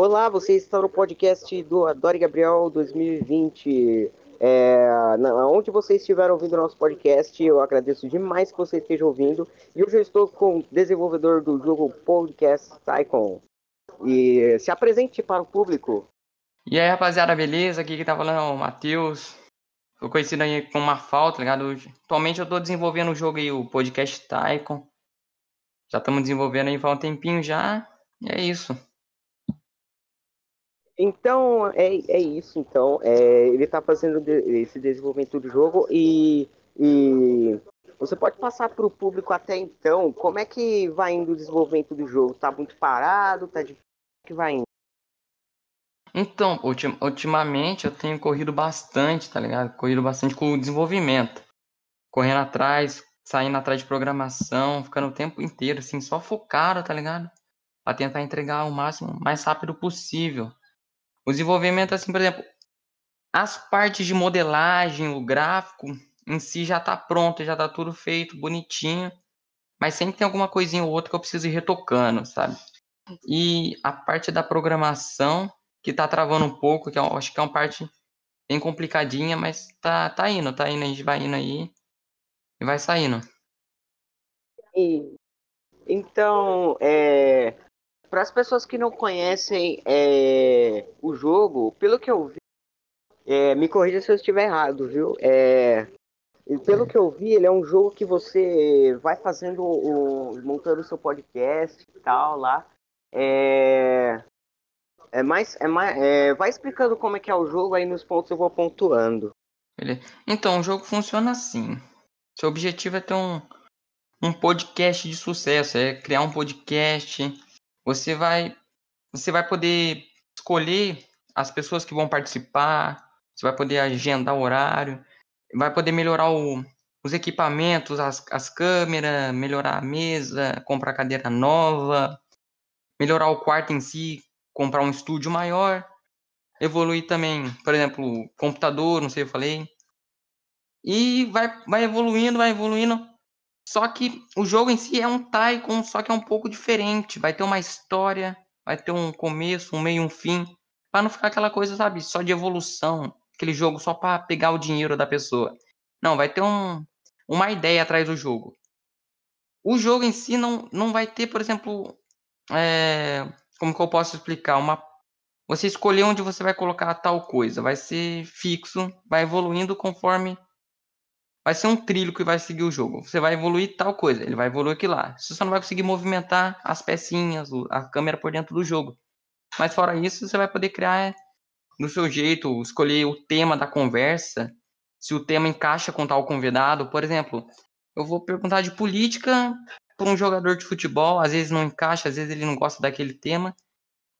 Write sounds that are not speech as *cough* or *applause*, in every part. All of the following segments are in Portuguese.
Olá, você está no podcast do Adore Gabriel 2020. É, onde você estiver ouvindo o nosso podcast, eu agradeço demais que você esteja ouvindo. E hoje eu estou com o desenvolvedor do jogo Podcast Tycoon. E se apresente para o público. E aí, rapaziada, beleza? Aqui que tá falando é o Matheus. Tô conhecido aí com uma falta, tá ligado? Atualmente eu tô desenvolvendo o jogo aí, o Podcast Tycoon. Já estamos desenvolvendo aí faz um tempinho já. E é isso. Então, é, é isso. Então, é, ele está fazendo esse desenvolvimento do jogo e, e você pode passar para o público até então como é que vai indo o desenvolvimento do jogo? Está muito parado? Tá de que vai indo? Então, ultim, ultimamente eu tenho corrido bastante, tá ligado? Corrido bastante com o desenvolvimento. Correndo atrás, saindo atrás de programação, ficando o tempo inteiro, assim, só focado, tá ligado? Pra tentar entregar o máximo, mais rápido possível. O desenvolvimento, assim, por exemplo, as partes de modelagem, o gráfico em si já está pronto, já está tudo feito, bonitinho. Mas sempre tem alguma coisinha ou outra que eu preciso ir retocando, sabe? E a parte da programação, que está travando um pouco, que eu acho que é uma parte bem complicadinha, mas tá, tá indo, tá indo, a gente vai indo aí e vai saindo. E, então, é, para as pessoas que não conhecem é, o jogo, pelo que eu vi, é, me corrija se eu estiver errado, viu? É, pelo que eu vi, ele é um jogo que você vai fazendo o, montando o seu podcast e tal lá. É, é mais, é mais, é, vai explicando como é que é o jogo aí nos pontos eu vou pontuando. Então, o jogo funciona assim. Seu objetivo é ter um, um podcast de sucesso, é criar um podcast você vai você vai poder escolher as pessoas que vão participar, você vai poder agendar o horário, vai poder melhorar o, os equipamentos, as, as câmeras, melhorar a mesa, comprar cadeira nova, melhorar o quarto em si, comprar um estúdio maior, evoluir também, por exemplo, computador, não sei eu falei. E vai, vai evoluindo, vai evoluindo. Só que o jogo em si é um Tycoon, só que é um pouco diferente. Vai ter uma história, vai ter um começo, um meio, um fim. Pra não ficar aquela coisa, sabe, só de evolução. Aquele jogo só para pegar o dinheiro da pessoa. Não, vai ter um, uma ideia atrás do jogo. O jogo em si não, não vai ter, por exemplo, é, como que eu posso explicar? Uma, você escolher onde você vai colocar tal coisa. Vai ser fixo, vai evoluindo conforme vai ser um trilho que vai seguir o jogo. Você vai evoluir tal coisa, ele vai evoluir aquilo lá. Você só não vai conseguir movimentar as pecinhas, a câmera por dentro do jogo. Mas fora isso, você vai poder criar do seu jeito, escolher o tema da conversa, se o tema encaixa com tal convidado. Por exemplo, eu vou perguntar de política para um jogador de futebol, às vezes não encaixa, às vezes ele não gosta daquele tema,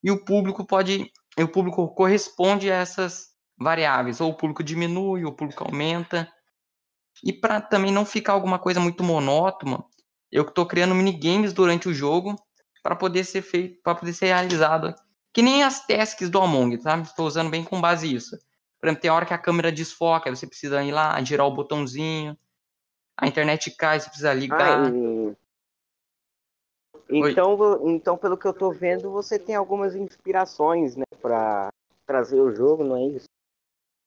e o público pode, o público corresponde a essas variáveis, ou o público diminui, ou o público aumenta. E para também não ficar alguma coisa muito monótona, eu estou criando minigames durante o jogo para poder ser feito, para poder ser realizado. Que nem as tasks do Among, sabe? Estou usando bem com base isso. Por exemplo, tem hora que a câmera desfoca, você precisa ir lá, girar o botãozinho. A internet cai, você precisa ligar. Ah, e... Então, então, pelo que eu estou vendo, você tem algumas inspirações, né, para trazer o jogo, não é isso?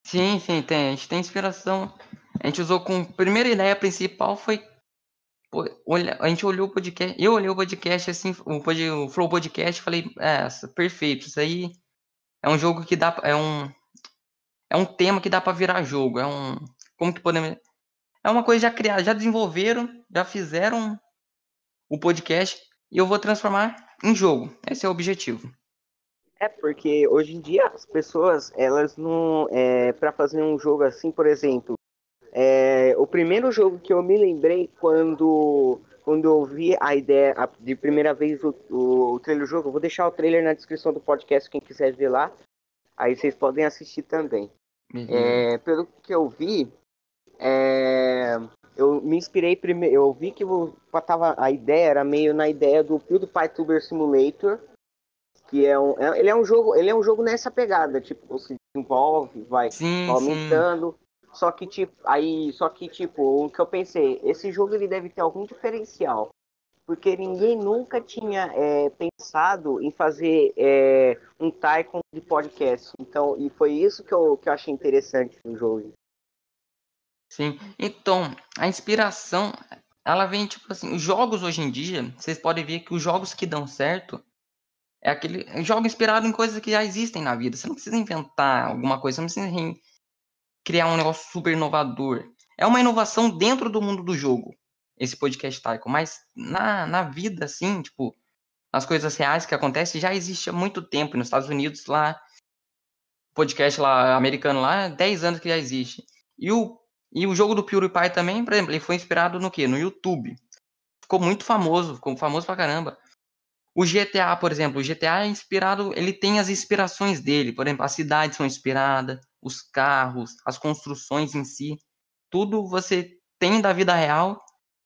Sim, sim, tem. A gente tem inspiração a gente usou com. Primeira ideia principal foi. Olha, a gente olhou o podcast. Eu olhei o podcast assim, o, o Flow Podcast e falei, é, perfeito, isso aí é um jogo que dá. É um. É um tema que dá para virar jogo. É um. Como que podemos. É uma coisa já criada, já desenvolveram, já fizeram o podcast e eu vou transformar em jogo. Esse é o objetivo. É porque hoje em dia as pessoas elas não é para fazer um jogo assim, por exemplo, é, o primeiro jogo que eu me lembrei quando, quando eu vi a ideia a, de primeira vez o, o, o trailer do jogo, eu vou deixar o trailer na descrição do podcast, quem quiser ver lá. Aí vocês podem assistir também. Uhum. É, pelo que eu vi, é, eu me inspirei primeiro. Eu vi que eu, tava, a ideia era meio na ideia do PewDiePie Tuber Simulator, que é um, é, ele é um jogo, ele é um jogo nessa pegada, tipo, você desenvolve, vai Sim, aumentando. Só que tipo, aí, só que tipo, o que eu pensei, esse jogo ele deve ter algum diferencial, porque ninguém nunca tinha é, pensado em fazer é, um Tycoon de podcast. Então, e foi isso que eu, que eu achei interessante no jogo. Sim. Então, a inspiração, ela vem tipo assim, os jogos hoje em dia, vocês podem ver que os jogos que dão certo é aquele é jogo inspirado em coisas que já existem na vida. Você não precisa inventar alguma coisa, você não precisa criar um negócio super inovador. É uma inovação dentro do mundo do jogo, esse podcast Taiko. Mas na, na vida, assim, tipo, as coisas reais que acontecem já existe há muito tempo. Nos Estados Unidos, lá, podcast lá, americano lá, 10 anos que já existe. E o, e o jogo do PewDiePie também, por exemplo, ele foi inspirado no quê? No YouTube. Ficou muito famoso, ficou famoso pra caramba. O GTA, por exemplo, o GTA é inspirado, ele tem as inspirações dele. Por exemplo, as cidades são inspiradas, os carros, as construções em si, tudo você tem da vida real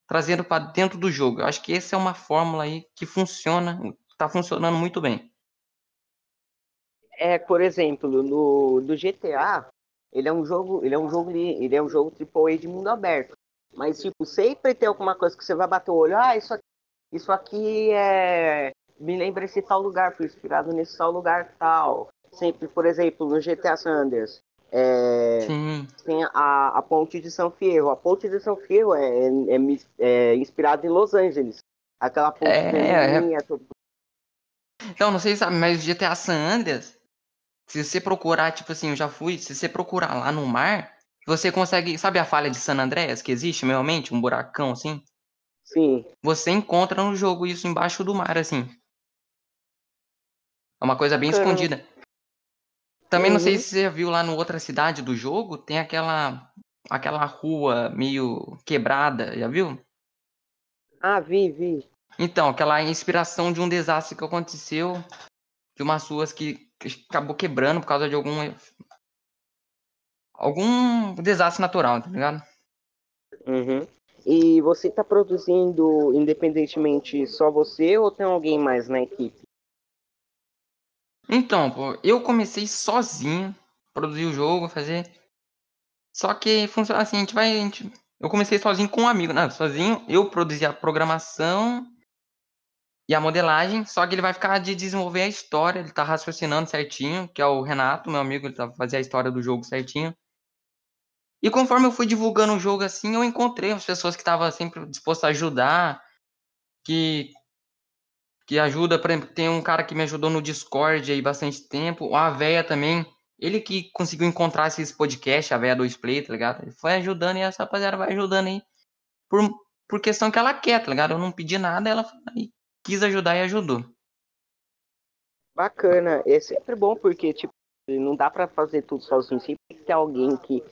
trazendo para dentro do jogo. Eu acho que essa é uma fórmula aí que funciona, está funcionando muito bem. É, por exemplo, no do GTA, ele é um jogo, ele é um jogo, ele é um jogo AAA de mundo aberto. Mas tipo, sempre tem alguma coisa que você vai bater o olho, ah, isso aqui, isso aqui é me lembra esse tal lugar, foi inspirado nesse tal lugar tal. Sempre, por exemplo, no GTA Sanders, é, tem a, a ponte de São Fierro. A ponte de São Fierro é, é, é inspirada em Los Angeles. Aquela ponte é, é... Então, não sei se sabe, mas GTA San Andreas, se você procurar, tipo assim, eu já fui, se você procurar lá no mar, você consegue, sabe a falha de San Andreas que existe realmente, um buracão assim? Sim. Você encontra no jogo isso embaixo do mar, assim. É uma coisa bem Caramba. escondida. Também uhum. não sei uhum. se você viu lá no outra cidade do jogo, tem aquela aquela rua meio quebrada, já viu? Ah, vi, vi. Então, aquela inspiração de um desastre que aconteceu, de umas ruas que acabou quebrando por causa de algum algum desastre natural, tá ligado? Uhum. E você tá produzindo independentemente só você ou tem alguém mais na equipe? Então, pô, eu comecei sozinho, produzir o jogo, fazer. Só que funciona assim, a gente vai. A gente... Eu comecei sozinho com um amigo, né? Sozinho, eu produzi a programação e a modelagem, só que ele vai ficar de desenvolver a história, ele tá raciocinando certinho, que é o Renato, meu amigo, ele tá fazendo a história do jogo certinho. E conforme eu fui divulgando o jogo assim, eu encontrei as pessoas que estavam sempre dispostas a ajudar, que que ajuda, exemplo, tem um cara que me ajudou no Discord aí bastante tempo, a véia também, ele que conseguiu encontrar esses podcasts, a véia do Play, tá ligado? Ele foi ajudando e essa rapaziada vai ajudando aí por, por questão que ela quer, tá ligado? Eu não pedi nada, ela quis ajudar e ajudou. Bacana, é sempre bom porque, tipo, não dá para fazer tudo sozinho, sempre tem que ter alguém que,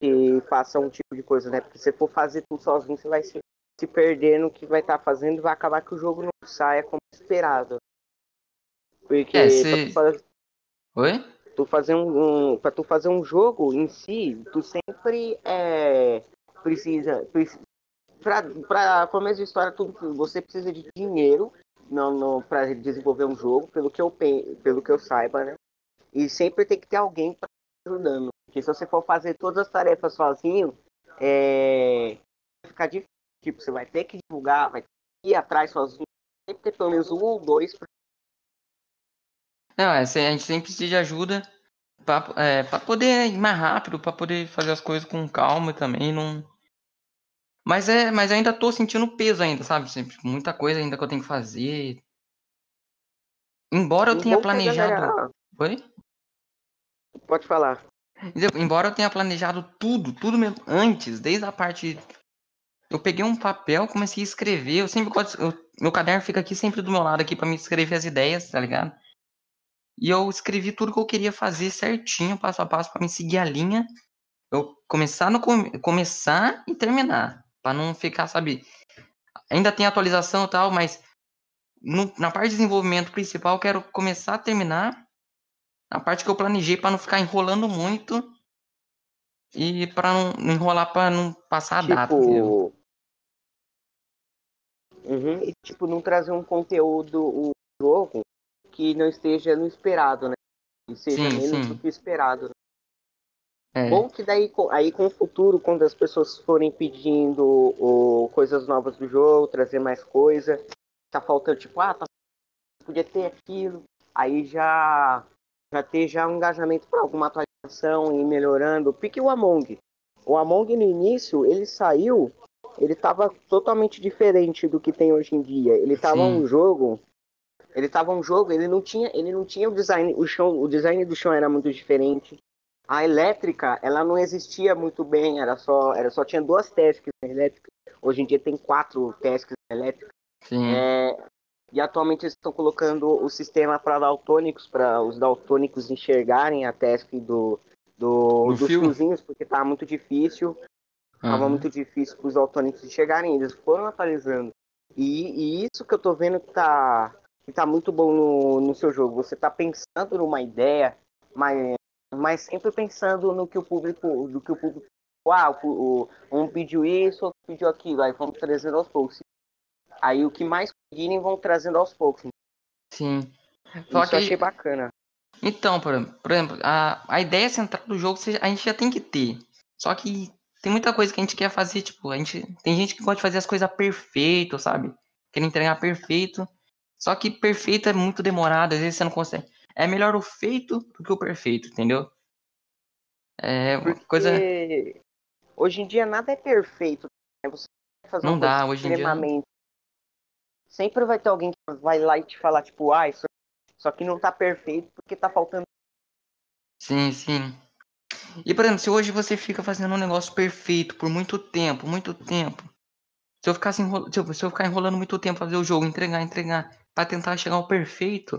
que faça um tipo de coisa, né? Porque se for fazer tudo sozinho, você vai se se perder no que vai estar tá fazendo, vai acabar que o jogo não saia como esperado. Porque é, se... tu fazer... Oi? Tu fazer um, um, pra tu fazer um jogo em si, tu sempre é, precisa, precisa pra, pra começo de história, tudo, você precisa de dinheiro não, não, para desenvolver um jogo, pelo que, eu, pelo que eu saiba, né? E sempre tem que ter alguém para ajudando. Porque se você for fazer todas as tarefas sozinho, é, vai ficar difícil. Tipo, você vai ter que divulgar, vai ter que ir atrás sozinho. Sempre ter pelo menos um ou dois. Pra... Não, é, a gente sempre precisa de ajuda para é, pra poder ir mais rápido, para poder fazer as coisas com calma também. Não... Mas, é, mas ainda tô sentindo peso ainda, sabe? Sempre, muita coisa ainda que eu tenho que fazer. Embora eu tenha planejado. Galera... Oi? Pode falar. Embora eu tenha planejado tudo, tudo mesmo antes, desde a parte eu peguei um papel, comecei a escrever. Eu sempre gosto. Eu, meu caderno fica aqui sempre do meu lado aqui para me escrever as ideias, tá ligado? E eu escrevi tudo que eu queria fazer certinho, passo a passo, para me seguir a linha. Eu começar no começar e terminar, para não ficar, sabe? Ainda tem atualização e tal, mas no, na parte de desenvolvimento principal eu quero começar a terminar. Na parte que eu planejei para não ficar enrolando muito e para não enrolar para não passar a tipo, data. Entendeu? Uhum, e tipo, não trazer um conteúdo, o jogo, que não esteja no esperado, né? E seja sim, menos sim. do que esperado. Né? É. Bom que daí aí com o futuro, quando as pessoas forem pedindo coisas novas do jogo, trazer mais coisa, tá faltando tipo, ah, tá, podia ter aquilo, aí já já ter já um engajamento para alguma atualização e melhorando. Pique o Among. O Among no início, ele saiu, ele tava totalmente diferente do que tem hoje em dia. Ele tava Sim. um jogo ele tava um jogo, ele não tinha, ele não tinha o design, o chão, o design do chão era muito diferente. A elétrica, ela não existia muito bem, era só, era só tinha duas tasks elétricas. Hoje em dia tem quatro tasks elétricas. É, e atualmente eles estão colocando o sistema para daltônicos, para os daltônicos enxergarem a task do, do, dos fio? fiozinhos, porque tá muito difícil. Uhum. Tava muito difícil para os daltônicos enxergarem, eles foram atualizando. E, e, isso que eu tô vendo que tá, que tá muito bom no, no seu jogo. Você tá pensando numa ideia, mas mas sempre pensando no que o público, do que o público, ah, o, um pediu isso, outro pediu aquilo, aí vamos trazendo aos poucos. Aí o que mais pedirem vão trazendo aos poucos. Sim. Só isso que... eu achei bacana. Então, por, por exemplo, a, a ideia central do jogo a gente já tem que ter. Só que tem muita coisa que a gente quer fazer, tipo, a gente tem gente que gosta de fazer as coisas perfeito, sabe? Quer entregar perfeito. Só que perfeito é muito demorado, às vezes você não consegue é melhor o feito do que o perfeito, entendeu? É Porque coisa. Hoje em dia nada é perfeito. Né? Você vai fazer não dá, hoje extremamente. em dia. Sempre vai ter alguém que vai lá e te falar, tipo, ah, isso só que não tá perfeito porque tá faltando. Sim, sim. E por exemplo, se hoje você fica fazendo um negócio perfeito por muito tempo, muito tempo. Se eu ficar, se eu, se eu ficar enrolando muito tempo fazer o jogo, entregar, entregar, para tentar chegar ao perfeito,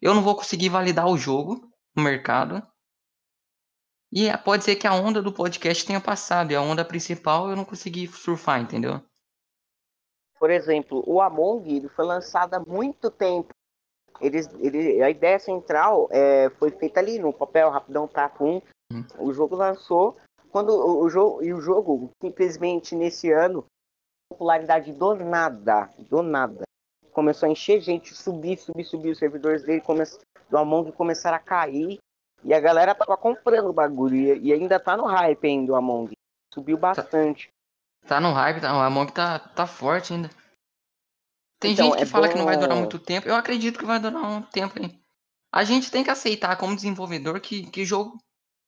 eu não vou conseguir validar o jogo no mercado. E pode ser que a onda do podcast tenha passado e a onda principal eu não consegui surfar, entendeu? Por exemplo, o Among ele foi lançado há muito tempo. Eles, ele, a ideia central é, foi feita ali no papel, rapidão, tá com hum. O jogo lançou quando o, o, jogo e o jogo simplesmente nesse ano popularidade do nada, do nada começou a encher gente, subir, subir, subir, os servidores dele come... do Among começaram a cair e a galera tava comprando o bagulho e, ainda tá no hype ainda o Among. Subiu bastante. Tá, tá no hype, tá, o Among tá, tá forte ainda. Tem então, gente que é fala bom... que não vai durar muito tempo. Eu acredito que vai durar um tempo hein. A gente tem que aceitar como desenvolvedor que, que jogo.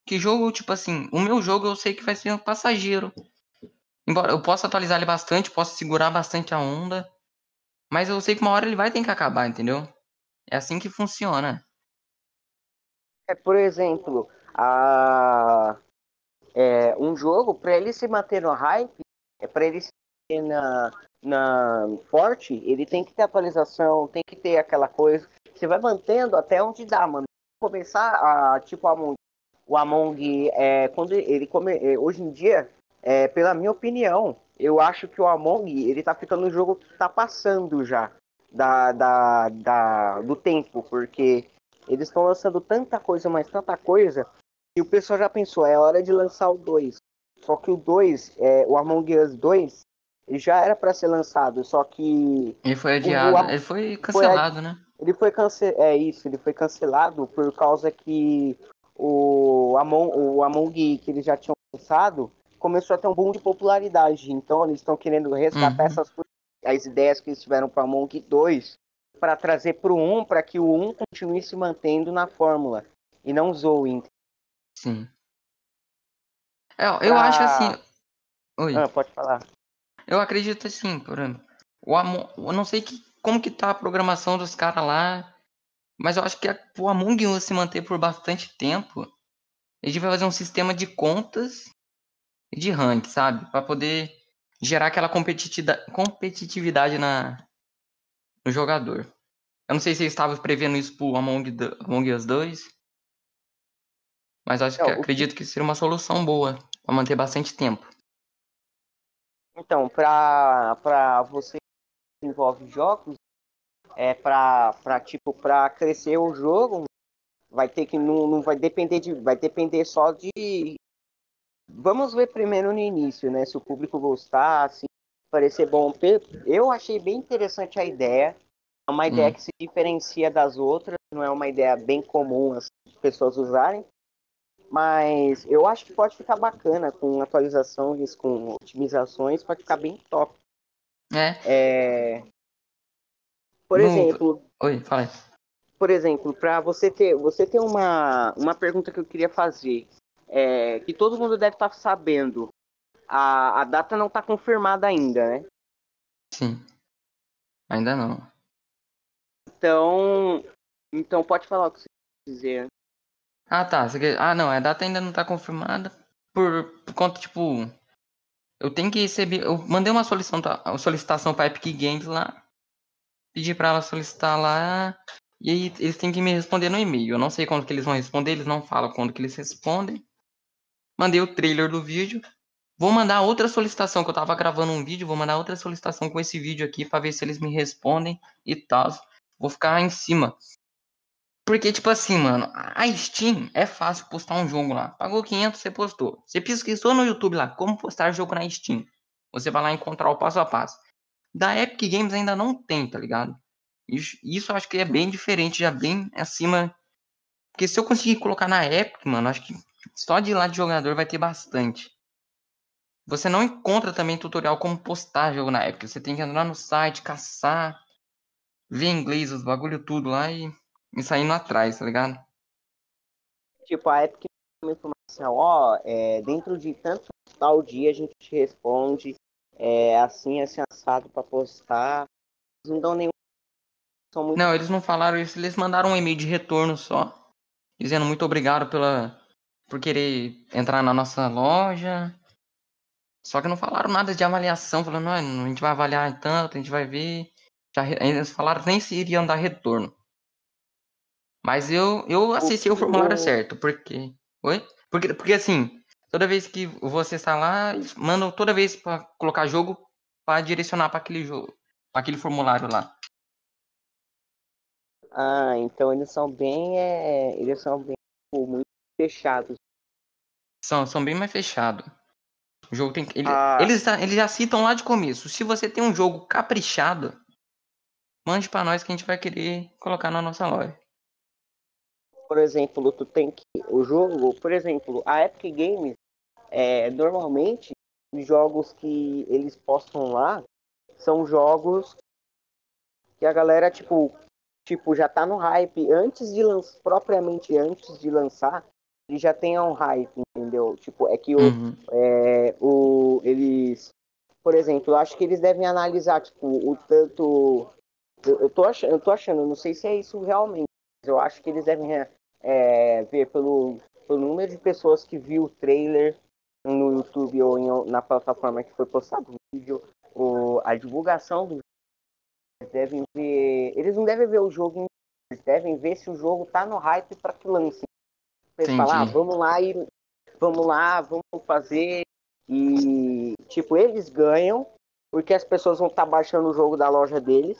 Que jogo, tipo assim, o meu jogo eu sei que vai ser um passageiro. Embora eu possa atualizar ele bastante, possa segurar bastante a onda. Mas eu sei que uma hora ele vai ter que acabar, entendeu? É assim que funciona. É, por exemplo, a... É, um jogo, para ele se manter no hype, é para ele se manter na, na forte, ele tem que ter atualização, tem que ter aquela coisa. Você vai mantendo até onde dá, mano. Começar a, tipo, Among, o Among, é, quando ele come, é, hoje em dia, é, pela minha opinião, eu acho que o Among, ele tá ficando um jogo que tá passando já da, da, da do tempo, porque eles estão lançando tanta coisa, mas tanta coisa, que o pessoal já pensou, é hora de lançar o 2. Só que o 2, é, o Among Us 2, ele já era para ser lançado, só que. Ele foi adiado, o, ele foi cancelado, foi, né? Ele foi cancelado, é isso, ele foi cancelado por causa que o Among, o Among que eles já tinham lançado começou a ter um boom de popularidade. Então eles estão querendo resgatar uhum. essas as ideias que eles tiveram para Monk 2 para trazer para o 1 para que o 1 continue se mantendo na fórmula e não zoe. Sim. É, eu, eu pra... acho assim. Oi. Ah, pode falar. Eu acredito assim, por exemplo. O Among... Eu não sei que, como que tá a programação dos caras lá. Mas eu acho que a, o Among Us se manter por bastante tempo. A gente vai fazer um sistema de contas de rank, sabe? Para poder gerar aquela competitividade na, no jogador. Eu não sei se eles estavam prevendo isso pro Among, the, Among Us 2. Mas acho que acredito que... que seria uma solução boa para manter bastante tempo. Então, para para você que desenvolve jogos, é para para tipo para crescer o jogo, vai ter que não, não vai depender de vai depender só de Vamos ver primeiro no início, né? Se o público gostar, se parecer bom. Eu achei bem interessante a ideia. É uma ideia hum. que se diferencia das outras, não é uma ideia bem comum as pessoas usarem. Mas eu acho que pode ficar bacana com atualizações, com otimizações, pode ficar bem top. É. É... Por No- exemplo, Oi, fala por exemplo, para você ter, você tem uma, uma pergunta que eu queria fazer, é, que todo mundo deve estar sabendo. A, a data não está confirmada ainda, né? Sim. Ainda não. Então, então pode falar o que você quiser. Ah, tá. Quer- Ah, não. A data ainda não tá confirmada. Por, por conta, tipo. Eu tenho que receber. Eu mandei uma solicitação, solicitação pra Epic Games lá. Pedi pra ela solicitar lá. E aí eles têm que me responder no e-mail. Eu não sei quando que eles vão responder. Eles não falam quando que eles respondem. Mandei o trailer do vídeo. Vou mandar outra solicitação, que eu tava gravando um vídeo. Vou mandar outra solicitação com esse vídeo aqui pra ver se eles me respondem e tal. Vou ficar em cima. Porque, tipo assim, mano, a Steam é fácil postar um jogo lá. Pagou 500, você postou. Você pesquisou no YouTube lá, como postar jogo na Steam. Você vai lá encontrar o passo a passo. Da Epic Games ainda não tem, tá ligado? Isso, isso eu acho que é bem diferente, já bem acima. Porque se eu conseguir colocar na Epic, mano, acho que só de lá de jogador vai ter bastante. Você não encontra também tutorial como postar jogo na Epic. Você tem que entrar no site, caçar, ver inglês os bagulho tudo lá e, e saindo atrás, tá ligado? Tipo, a Epic uma informação, ó, é, dentro de tanto tal dia a gente te responde, é, assim, assim, assado pra postar. Eles não dão nenhum. Muito Não, eles não falaram isso, eles mandaram um e-mail de retorno só, dizendo muito obrigado pela por querer entrar na nossa loja. Só que não falaram nada de avaliação, falando, "Não, a gente vai avaliar tanto, a gente vai ver. Já, eles falaram nem se iriam dar retorno. Mas eu, eu acessei o formulário o- certo, porque. Oi? Porque, porque assim, toda vez que você está lá, eles mandam toda vez pra colocar jogo pra direcionar pra aquele jogo, para aquele formulário lá. Ah, então eles são bem. É, eles são bem tipo, muito fechados. São, são bem mais fechados. O jogo tem que- ele- Ah. eles, já- eles já citam lá de começo. Se você tem um jogo caprichado, mande pra nós que a gente vai querer colocar na nossa loja. Por exemplo, tu tem que. O jogo, por exemplo, a Epic Games, é, normalmente, os jogos que eles postam lá são jogos que a galera, tipo, tipo já tá no hype. Antes de lançar, propriamente antes de lançar, ele já tem um hype, entendeu? Tipo, é que o, Uhum. é, o, eles, por exemplo, eu acho que eles devem analisar, tipo, o tanto. Eu, eu, tô achando, eu tô achando, não sei se é isso realmente, mas eu acho que eles devem é, ver pelo, pelo número de pessoas que viu o trailer no YouTube ou em, na plataforma que foi postado o vídeo, o, a divulgação do. Eles devem ver. Eles não devem ver o jogo, eles devem ver se o jogo tá no hype para que lance. Eles falar, ah, vamos lá e vamos lá, vamos fazer. E tipo, eles ganham porque as pessoas vão estar baixando o jogo da loja deles.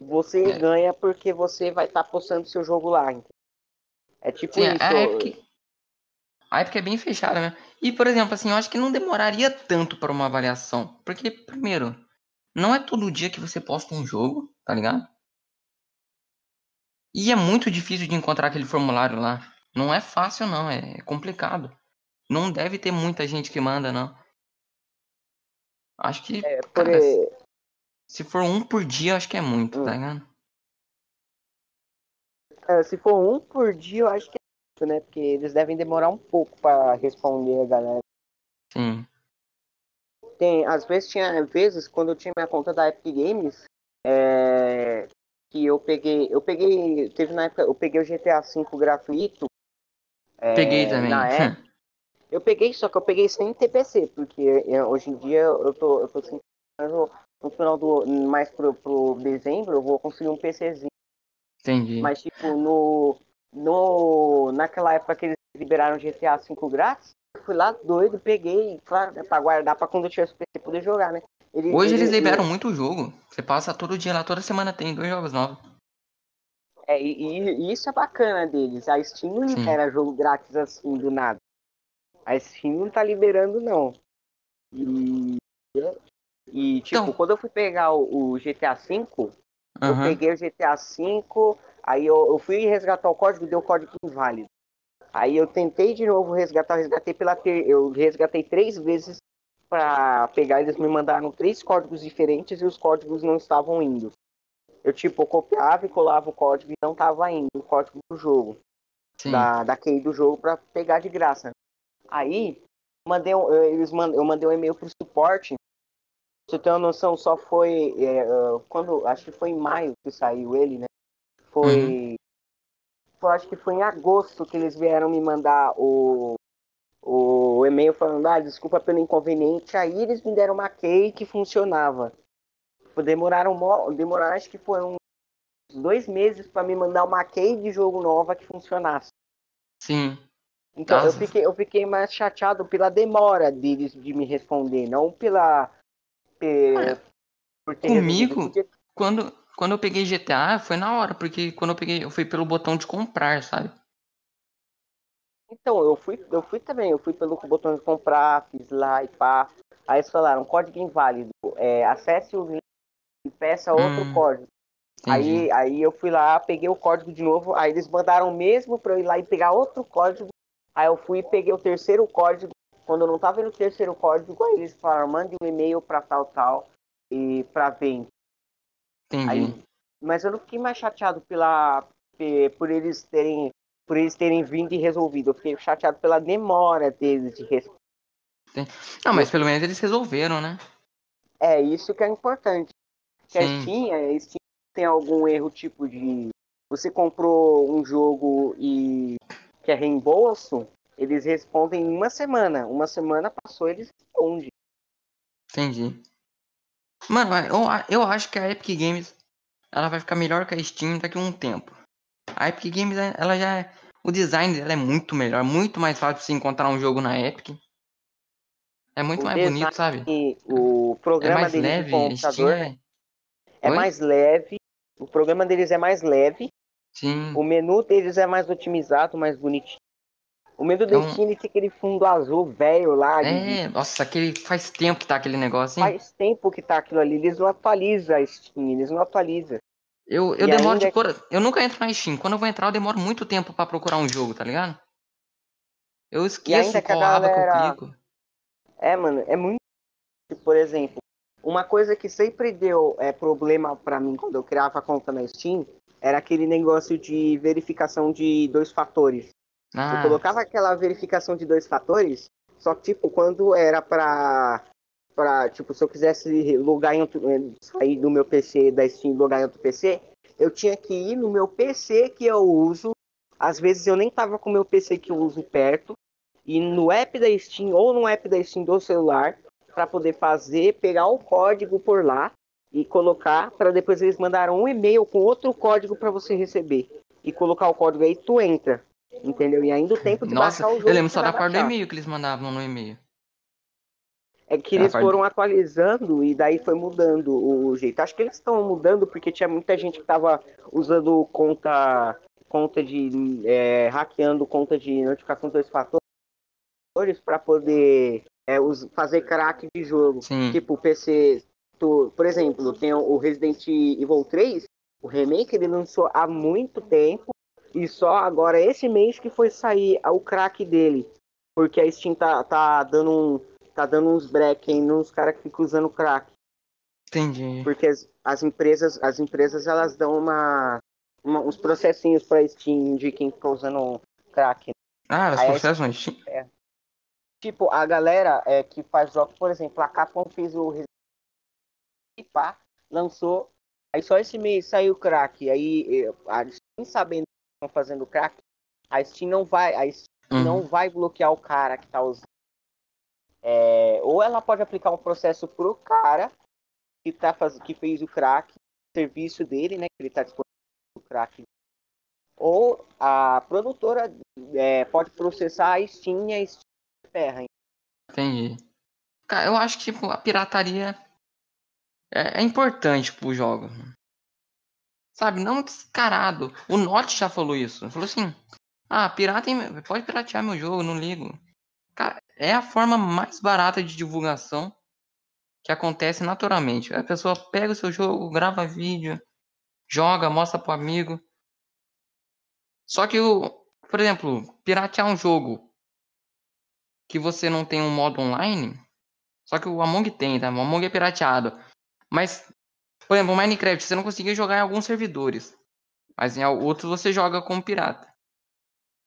Você É. ganha porque você vai estar postando seu jogo lá. entendeu? É tipo Sim, isso. a Epic, a Epic é bem fechada mesmo. E, por exemplo, assim, eu acho que não demoraria tanto para uma avaliação. Porque, primeiro, não é todo dia que você posta um jogo, tá ligado? E é muito difícil de encontrar aquele formulário lá. Não é fácil, não, é complicado. Não deve ter muita gente que manda, não. Acho que, É, por, cara, se for um por dia, acho que é muito, Hum. tá ligado? É, se for um por dia, eu acho que é isso, né? Porque eles devem demorar um pouco para responder a galera. Sim. Tem, às vezes tinha vezes quando eu tinha minha conta da Epic Games, é, que eu peguei, eu peguei, teve na época, eu peguei o GTA V gratuito. é, Peguei também. Na *laughs* época, eu peguei, só que eu peguei sem TPC, porque é, hoje em dia eu tô, eu tô sentindo no final do, mais pro, pro dezembro, eu vou conseguir um PCzinho. Entendi. Mas tipo, no, no, naquela época que eles liberaram GTA V grátis, eu fui lá doido, peguei, claro, né, pra guardar pra quando eu tivesse PC poder jogar, né? Ele- Hoje ele- eles liberam muito jogo. Você passa todo dia lá, toda semana tem dois jogos novos. É, e, e isso é bacana deles. A Steam não libera jogo grátis assim do nada. A Steam não tá liberando, não. E, e tipo, Então. quando eu fui pegar o, o GTA V, eu peguei o GTA V, aí eu, eu fui resgatar o código deu código inválido. Aí eu tentei de novo resgatar, resgatei pela ter... eu resgatei três vezes para pegar, eles me mandaram três códigos diferentes e os códigos não estavam indo. Eu tipo copiava e colava o código e não estava indo o código do jogo. Sim. Da, da key do jogo para pegar de graça. Aí mandei, eles mand, eu mandei um e-mail pro suporte. Você ter uma noção, só foi é, quando acho que foi em maio que saiu ele, né? Foi, uhum. acho que foi em agosto que eles vieram me mandar o o e-mail falando, ah, desculpa pelo inconveniente. Aí eles me deram uma key que funcionava. Demoraram, demoraram acho que foram dois meses para me mandar uma key de jogo nova que funcionasse. Sim. Então eu fiquei, eu fiquei mais chateado pela demora deles de me responder, não pela. Olha, por comigo, porque... quando, quando eu peguei GTA, foi na hora, porque quando eu peguei, eu fui pelo botão de comprar, sabe? Então, eu fui, eu fui também, eu fui pelo botão de comprar, fiz lá e pá. Aí eles falaram, código inválido, é, acesse o link e peça outro hum, código. Aí, aí eu fui lá, peguei o código de novo, aí eles mandaram mesmo para eu ir lá e pegar outro código. Aí eu fui e peguei o terceiro código. Quando eu não tava no terceiro código, aí eles falaram, mande um e-mail para tal, tal, e para. Entendi. Aí, mas eu não fiquei mais chateado pela, por eles terem por eles terem vindo e resolvido. Eu fiquei chateado pela demora deles de responder. Não, mas pelo menos eles resolveram, né? É, isso que é importante. Que a Steam, a Steam tem algum erro tipo de. Você comprou um jogo e quer reembolso, eles respondem em uma semana. Uma semana passou, eles respondem. Entendi. Mano, eu, eu acho que a Epic Games ela vai ficar melhor que a Steam daqui a um tempo. A Epic Games ela já é o design dela é muito melhor, muito mais fácil você encontrar um jogo na Epic. É muito o mais bonito, sabe? O programa é mais deles leve, de computador é... é mais leve. O programa deles é mais leve. Sim. O menu deles é mais otimizado, mais bonitinho. O menu do Steam tem aquele fundo azul velho lá. É, de... nossa, aquele faz tempo que tá aquele negócio, hein? Faz tempo que tá aquilo ali. Eles não atualizam a Steam, eles não atualizam. Eu, eu demoro de cor... Eu nunca entro na Steam. Quando eu vou entrar, eu demoro muito tempo para procurar um jogo, tá ligado? Eu esqueço qual aba que eu clico. É, mano, é muito. Por exemplo, uma coisa que sempre deu é, problema para mim quando eu criava a conta na Steam era aquele negócio de verificação de dois fatores. Ah. Eu colocava aquela verificação de dois fatores, só que, tipo, quando era pra para tipo, se eu quisesse logar em outro, eh, sair do meu PC da Steam e logar em outro PC, eu tinha que ir no meu PC que eu uso. Às vezes eu nem tava com o meu PC que eu uso perto e no app da Steam ou no app da Steam do celular para poder fazer, pegar o código por lá e colocar para depois eles mandaram um e-mail com outro código para você receber e colocar o código aí tu entra, entendeu? E ainda o tempo de Nossa, baixar o jogo. Eu lembro só da parte do e-mail que eles mandavam no e-mail. É que eles foram atualizando e daí foi mudando o jeito. Acho que eles estão mudando porque tinha muita gente que estava usando conta conta de é, hackeando conta de notificação dois fatores para poder é, fazer crack de jogo. Sim. Tipo, PC, tu, por exemplo, tem o Resident Evil 3, o remake ele lançou há muito tempo e só agora esse mês que foi sair o crack dele. Porque a Steam tá, tá dando um tá dando uns break aí nos caras que ficam usando crack. Entendi. Porque as, as, empresas, as empresas elas dão uma, uma uns processinhos pra Steam de quem fica usando crack. Ah, elas processam a Steam? É. Tipo, a galera é, que faz jogos, por exemplo, a Capcom fez o pá, lançou. Aí só esse mês saiu crack. Aí a Steam sabendo fazendo crack, a Steam não vai, a Steam uhum. não vai bloquear o cara que tá usando é, ou ela pode aplicar um processo pro cara que, tá faz... que fez o crack, serviço dele, né? Que ele tá disponível o crack. Ou a produtora é, pode processar a Steam e a Steam ferra. Entendi. Cara, eu acho que tipo, a pirataria é, é importante pro jogo. Sabe, não descarado. O Note já falou isso. Ele falou assim: Ah, pirata pode piratear meu jogo, não ligo. Cara, é a forma mais barata de divulgação que acontece naturalmente. A pessoa pega o seu jogo, grava vídeo, joga, mostra pro amigo. Só que o por exemplo, piratear um jogo que você não tem um modo online, só que o Among tem, tá? O Among é pirateado. Mas, por exemplo, Minecraft você não conseguia jogar em alguns servidores. Mas em outros você joga como pirata.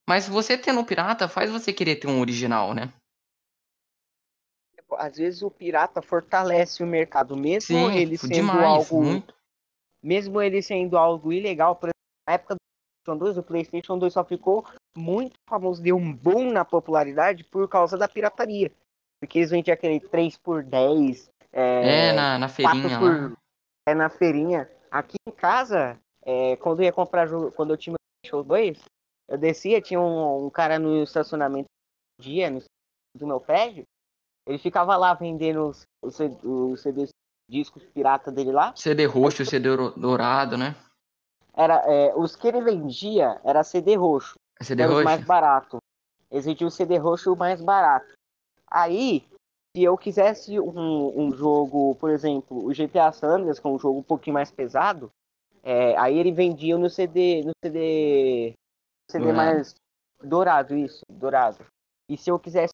Mas você tendo um pirata faz você querer ter um original, né? Às vezes o pirata fortalece o mercado, mesmo Sim, ele sendo demais, algo. Muito. Mesmo ele sendo algo ilegal, por exemplo, na época do PlayStation 2, o PlayStation 2 só ficou muito famoso, deu um boom na popularidade por causa da pirataria. Porque eles vendiam aquele 3 por 10 É, é na, na feirinha por... lá. É na feirinha. Aqui em casa, é, quando eu ia comprar jogo, quando eu tinha o 2, eu descia, tinha um, um cara no estacionamento dia no, do meu prédio. Ele ficava lá vendendo os, os, os CDs, discos pirata dele lá. CD roxo, CD dourado, né? Era, é, os que ele vendia era CD roxo. CD roxo? mais barato. Exigia o CD roxo mais barato. Aí, se eu quisesse um, um jogo, por exemplo, o GTA Sanders, que é um jogo um pouquinho mais pesado, é, aí ele vendia no CD, no CD, CD mais dourado, isso, dourado. E se eu quisesse